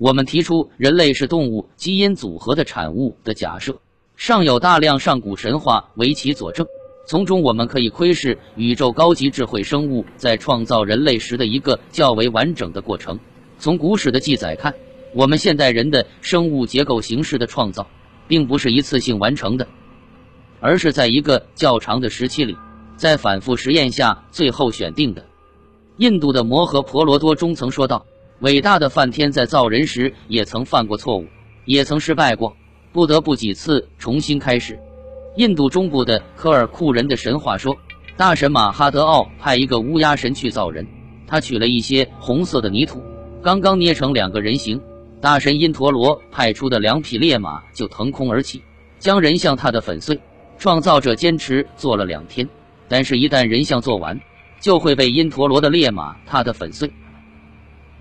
我们提出人类是动物基因组合的产物的假设，尚有大量上古神话为其佐证。从中我们可以窥视宇宙高级智慧生物在创造人类时的一个较为完整的过程。从古史的记载看，我们现代人的生物结构形式的创造，并不是一次性完成的，而是在一个较长的时期里，在反复实验下最后选定的。印度的摩诃婆罗多中曾说道：“伟大的梵天在造人时也曾犯过错误，也曾失败过，不得不几次重新开始。”印度中部的科尔库人的神话说，大神马哈德奥派一个乌鸦神去造人，他取了一些红色的泥土，刚刚捏成两个人形，大神因陀罗派出的两匹烈马就腾空而起，将人像踏得粉碎。创造者坚持做了两天，但是，一旦人像做完，就会被因陀罗的烈马踏得粉碎。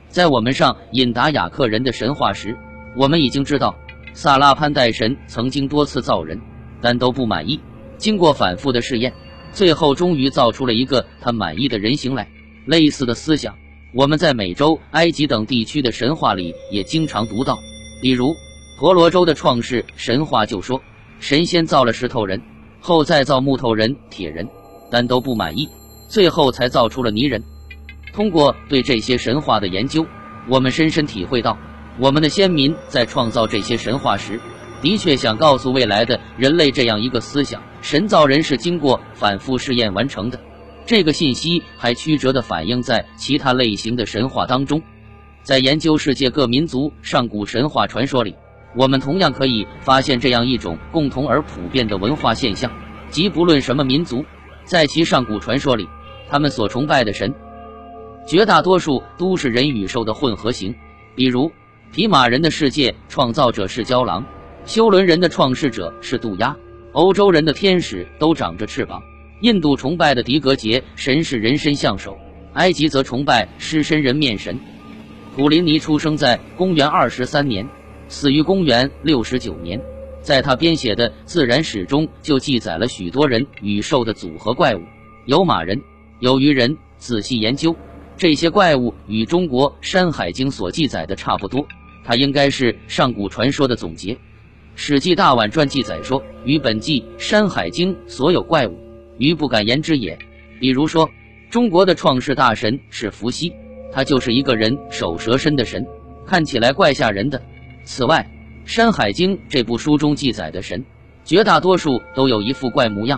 在我们上引达雅克人的神话时，我们已经知道，萨拉潘代神曾经多次造人。但都不满意。经过反复的试验，最后终于造出了一个他满意的人形来。类似的思想，我们在美洲、埃及等地区的神话里也经常读到。比如婆罗洲的创世神话就说，神仙造了石头人，后再造木头人、铁人，但都不满意，最后才造出了泥人。通过对这些神话的研究，我们深深体会到，我们的先民在创造这些神话时。的确想告诉未来的人类这样一个思想：神造人是经过反复试验完成的。这个信息还曲折地反映在其他类型的神话当中。在研究世界各民族上古神话传说里，我们同样可以发现这样一种共同而普遍的文化现象，即不论什么民族，在其上古传说里，他们所崇拜的神，绝大多数都是人与兽的混合型。比如，匹马人的世界创造者是郊狼。修伦人的创世者是渡鸦，欧洲人的天使都长着翅膀。印度崇拜的迪格杰神是人身象首，埃及则崇拜狮身人面神。普林尼出生在公元二十三年，死于公元六十九年。在他编写的自然史中，就记载了许多人与兽的组合怪物，有马人，有鱼人。仔细研究，这些怪物与中国《山海经》所记载的差不多，它应该是上古传说的总结。《史记·大宛传》记载说：“与本纪《山海经》所有怪物，余不敢言之也。”比如说，中国的创世大神是伏羲，他就是一个人首蛇身的神，看起来怪吓人的。此外，《山海经》这部书中记载的神，绝大多数都有一副怪模样。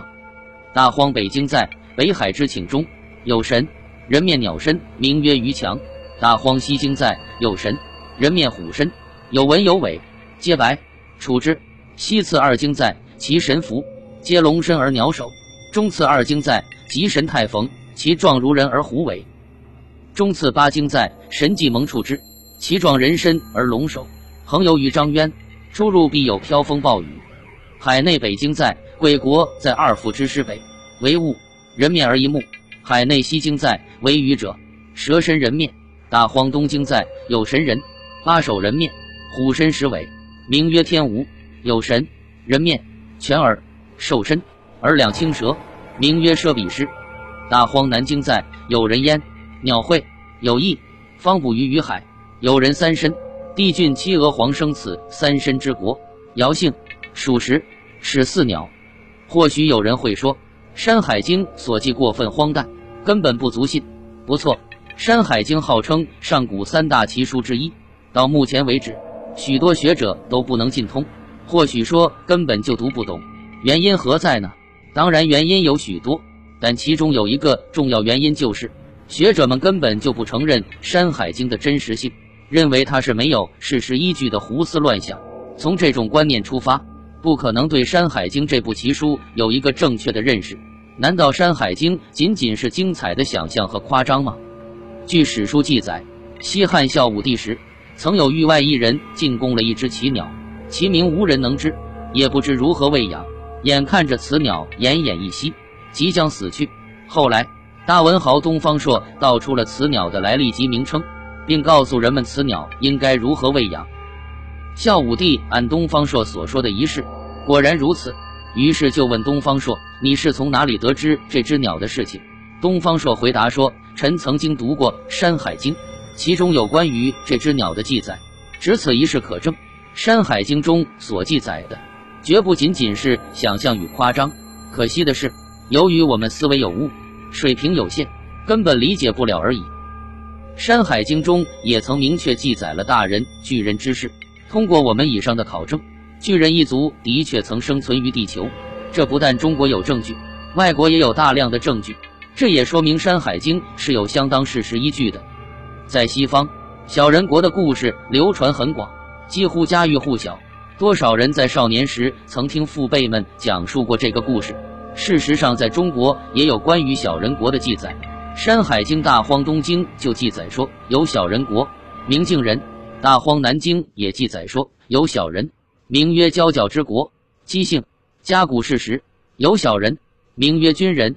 大荒北经在《北海之请》中有神，人面鸟身，名曰鱼强；大荒西经在有神，人面虎身，有纹有尾，皆白。处之西次二经在其神符，皆龙身而鸟首；中次二经在吉神太逢，其状如人而虎尾；中次八经在神迹蒙处之，其状人身而龙首。横游于张渊，出入必有飘风暴雨。海内北经在贵国，在二父之师北为物，人面而一目。海内西经在为鱼者，蛇身人面。大荒东经在有神人，八首人面，虎身十尾。名曰天吴，有神，人面，犬耳，兽身，而两青蛇，名曰奢比师。大荒南经在有人焉，鸟会，有翼，方捕鱼于海。有人三身，帝俊七娥皇生此三身之国。尧姓，属实，始四鸟。或许有人会说，《山海经》所记过分荒诞，根本不足信。不错，《山海经》号称上古三大奇书之一，到目前为止。许多学者都不能尽通，或许说根本就读不懂，原因何在呢？当然原因有许多，但其中有一个重要原因就是，学者们根本就不承认《山海经》的真实性，认为它是没有事实依据的胡思乱想。从这种观念出发，不可能对《山海经》这部奇书有一个正确的认识。难道《山海经》仅仅是精彩的想象和夸张吗？据史书记载，西汉孝武帝时。曾有域外一人进贡了一只奇鸟，其名无人能知，也不知如何喂养。眼看着此鸟奄奄一息，即将死去。后来，大文豪东方朔道出了此鸟的来历及名称，并告诉人们此鸟应该如何喂养。孝武帝按东方朔所说的仪式，果然如此。于是就问东方朔：“你是从哪里得知这只鸟的事情？”东方朔回答说：“臣曾经读过《山海经》。”其中有关于这只鸟的记载，只此一事可证，《山海经》中所记载的，绝不仅仅是想象与夸张。可惜的是，由于我们思维有误，水平有限，根本理解不了而已。《山海经》中也曾明确记载了大人、巨人之事。通过我们以上的考证，巨人一族的确曾生存于地球。这不但中国有证据，外国也有大量的证据。这也说明《山海经》是有相当事实依据的。在西方，小人国的故事流传很广，几乎家喻户晓。多少人在少年时曾听父辈们讲述过这个故事？事实上，在中国也有关于小人国的记载，《山海经·大荒东经》就记载说有小人国，明镜人；《大荒南经》也记载说有小人，名曰交角之国。姬姓甲骨事实有小人，名曰军人。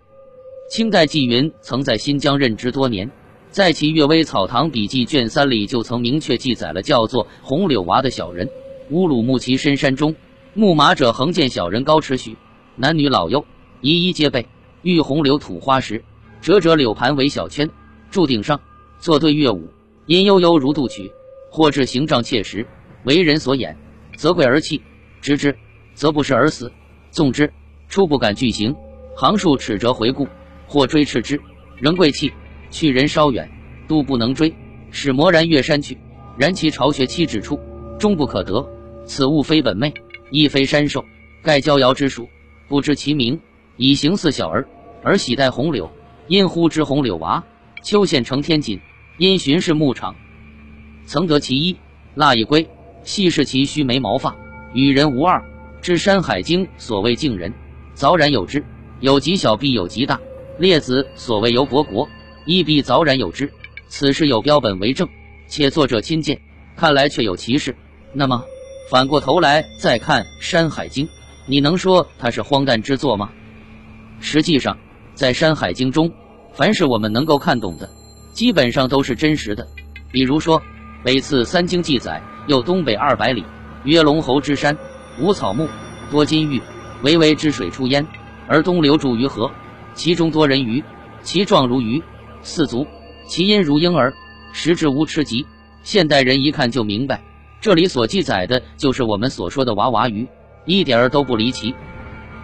清代纪云曾在新疆任职多年，在其《阅微草堂笔记》卷三里就曾明确记载了叫做红柳娃的小人。乌鲁木齐深山中，牧马者横见小人高尺许，男女老幼一一皆备。遇红柳吐花时，折折柳盘为小圈，柱顶上坐对乐舞，音悠悠如杜曲。或至形状切实，为人所掩，则贵而泣；直之，则不食而死。纵之，初不敢拒行，行数尺折回顾。或追斥之，仍贵气，去人稍远，都不能追，使魔然越山去。然其巢穴栖止处，终不可得。此物非本昧，亦非山兽，盖交瑶之属，不知其名。以形似小儿，而喜戴红柳，因呼之红柳娃。秋县成天锦，因巡视牧场，曾得其一。蜡一归，细视其须眉毛发，与人无二。知《山海经》所谓敬人，凿然有之，有极小，必有极大。列子所谓由伯国，亦必凿然有之。此事有标本为证，且作者亲见，看来确有其事。那么反过头来再看《山海经》，你能说它是荒诞之作吗？实际上，在《山海经》中，凡是我们能够看懂的，基本上都是真实的。比如说，北次三经记载，有东北二百里，曰龙侯之山，无草木，多金玉，巍巍之水出焉，而东流注于河。其中多人鱼，其状如鱼，四足，其音如婴儿，食之无吃疾。现代人一看就明白，这里所记载的就是我们所说的娃娃鱼，一点儿都不离奇。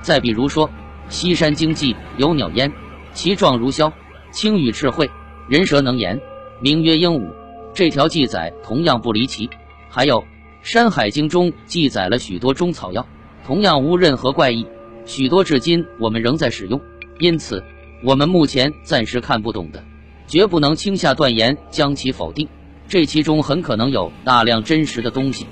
再比如说，《西山经记》有鸟焉，其状如枭，青羽赤喙，人蛇能言，名曰鹦鹉。这条记载同样不离奇。还有《山海经》中记载了许多中草药，同样无任何怪异，许多至今我们仍在使用。因此，我们目前暂时看不懂的，绝不能轻下断言将其否定。这其中很可能有大量真实的东西。《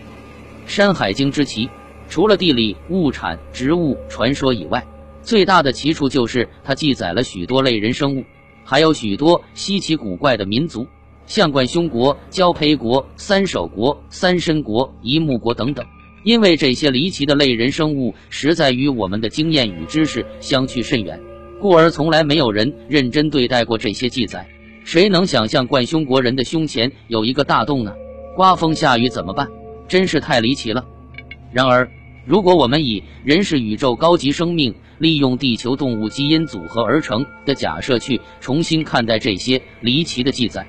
山海经》之奇，除了地理、物产、植物、传说以外，最大的奇处就是它记载了许多类人生物，还有许多稀奇古怪的民族，像冠胸国、交胚国、三手国、三身国、一目国等等。因为这些离奇的类人生物，实在与我们的经验与知识相去甚远。故而从来没有人认真对待过这些记载。谁能想象冠胸国人的胸前有一个大洞呢？刮风下雨怎么办？真是太离奇了。然而，如果我们以人是宇宙高级生命利用地球动物基因组合而成的假设去重新看待这些离奇的记载，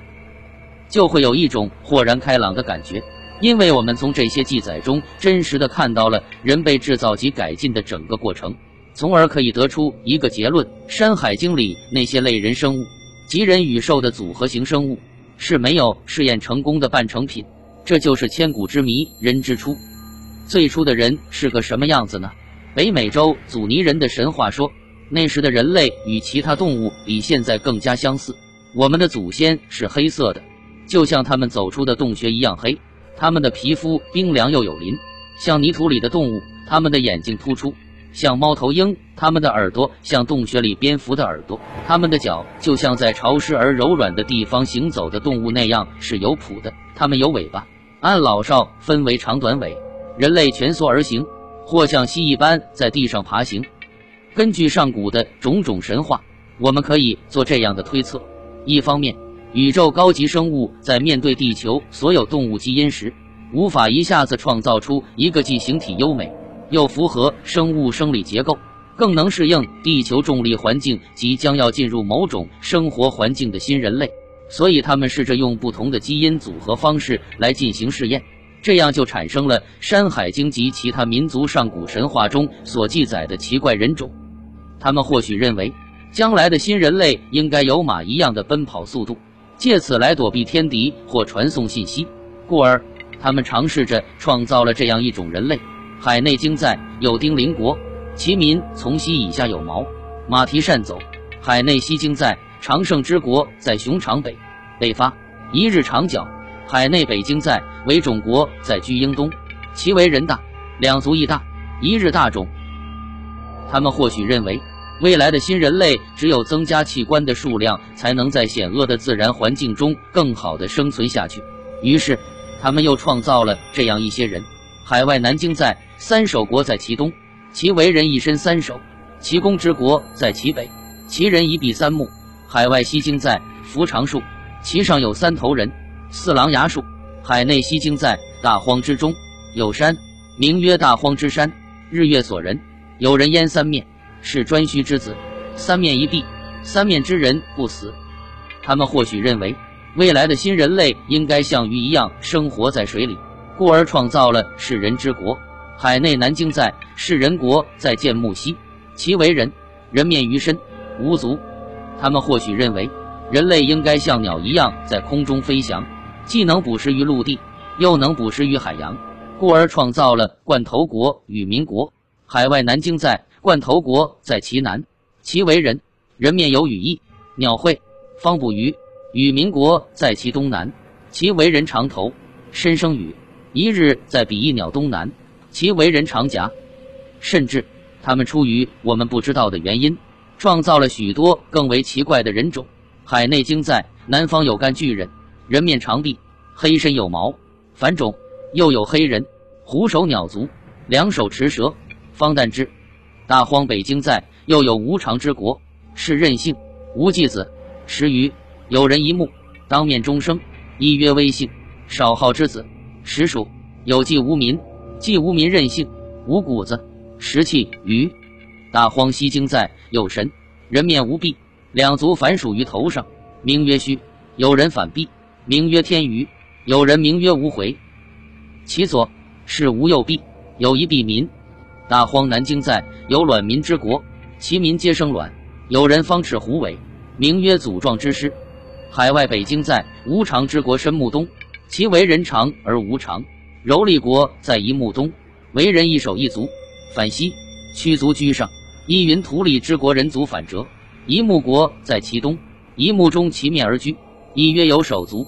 就会有一种豁然开朗的感觉，因为我们从这些记载中真实的看到了人被制造及改进的整个过程。从而可以得出一个结论：《山海经》里那些类人生物，即人与兽的组合型生物，是没有试验成功的半成品。这就是千古之谜——人之初。最初的人是个什么样子呢？北美洲祖尼人的神话说，那时的人类与其他动物比现在更加相似。我们的祖先是黑色的，就像他们走出的洞穴一样黑。他们的皮肤冰凉又有鳞，像泥土里的动物。他们的眼睛突出。像猫头鹰，他们的耳朵像洞穴里蝙蝠的耳朵；他们的脚就像在潮湿而柔软的地方行走的动物那样是有谱的。它们有尾巴，按老少分为长短尾。人类蜷缩而行，或像蜥蜴般在地上爬行。根据上古的种种神话，我们可以做这样的推测：一方面，宇宙高级生物在面对地球所有动物基因时，无法一下子创造出一个既形体优美。又符合生物生理结构，更能适应地球重力环境及将要进入某种生活环境的新人类，所以他们试着用不同的基因组合方式来进行试验，这样就产生了《山海经》及其他民族上古神话中所记载的奇怪人种。他们或许认为，将来的新人类应该有马一样的奔跑速度，借此来躲避天敌或传送信息，故而他们尝试着创造了这样一种人类。《海内经》在有丁邻国，其民从西以下有毛，马蹄善走。《海内西经》在长胜之国在熊长北，北发一日长角。海内北经在为种国，在居英东，其为人大，两足亦大，一日大种。他们或许认为，未来的新人类只有增加器官的数量，才能在险恶的自然环境中更好的生存下去。于是，他们又创造了这样一些人：海外南京在三首国在其东，其为人一身三首；其公之国在其北，其人一臂三目。海外西京在扶长树，其上有三头人。四狼牙树，海内西经在大荒之中，有山，名曰大荒之山。日月所人，有人焉三面，是颛顼之子。三面一闭，三面之人不死。他们或许认为，未来的新人类应该像鱼一样生活在水里，故而创造了世人之国。海内南京在世人国，在建木西，其为人，人面鱼身，无足。他们或许认为，人类应该像鸟一样在空中飞翔。既能捕食于陆地，又能捕食于海洋，故而创造了冠头国与民国。海外南京在冠头国，在其南，其为人，人面有羽翼，鸟喙，方捕鱼。与民国在其东南，其为人长头，身生羽。一日在比翼鸟东南，其为人长颊。甚至他们出于我们不知道的原因，创造了许多更为奇怪的人种。海内经在南方有干巨人。人面长臂，黑身有毛，凡种又有黑人，虎首鸟足，两手持蛇，方旦之。大荒北京在，又有无常之国，是任性，无继子，十余，有人一目，当面终生，一曰威性，少昊之子，实属有继无民，继无民任性，无谷子，食气鱼。大荒西京在，有神，人面无臂，两足反属于头上，名曰虚，有人反臂。名曰天鱼，有人名曰无回。其左是无右臂，有一臂民。大荒南京在，有卵民之国，其民皆生卵。有人方翅虎尾，名曰祖壮之师。海外北京在，无常之国深木东，其为人长而无常。柔利国在一木东，为人一手一足，反西，屈足居上。依云图里之国人足反折。一木国在其东，一木中其面而居。亦曰有手足，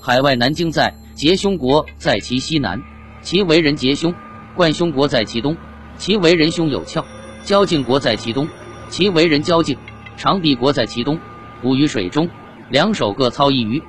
海外南京在结凶国在其西南，其为人结凶；冠凶国在其东，其为人凶有窍；交颈国在其东，其为人交颈；长臂国在其东，捕于水中，两手各操一鱼。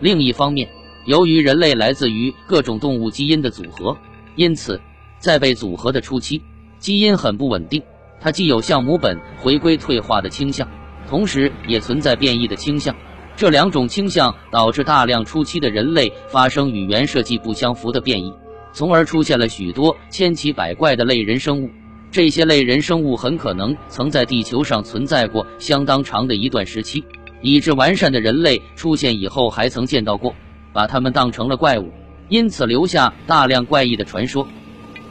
另一方面，由于人类来自于各种动物基因的组合，因此在被组合的初期，基因很不稳定，它既有向母本回归退化的倾向，同时也存在变异的倾向。这两种倾向导致大量初期的人类发生与原设计不相符的变异，从而出现了许多千奇百怪的类人生物。这些类人生物很可能曾在地球上存在过相当长的一段时期，以致完善的人类出现以后还曾见到过，把它们当成了怪物，因此留下大量怪异的传说。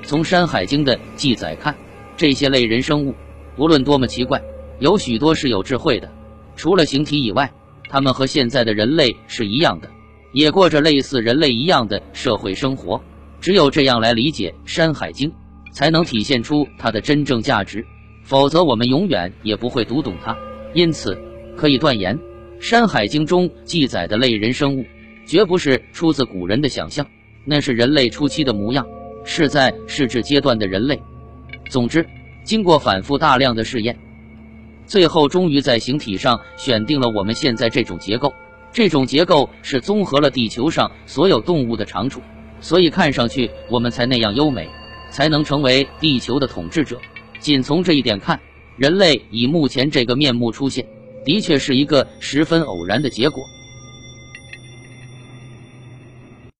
从《山海经》的记载看，这些类人生物不论多么奇怪，有许多是有智慧的，除了形体以外。他们和现在的人类是一样的，也过着类似人类一样的社会生活。只有这样来理解《山海经》，才能体现出它的真正价值。否则，我们永远也不会读懂它。因此，可以断言，《山海经》中记载的类人生物，绝不是出自古人的想象，那是人类初期的模样，是在试制阶段的人类。总之，经过反复大量的试验。最后，终于在形体上选定了我们现在这种结构。这种结构是综合了地球上所有动物的长处，所以看上去我们才那样优美，才能成为地球的统治者。仅从这一点看，人类以目前这个面目出现，的确是一个十分偶然的结果。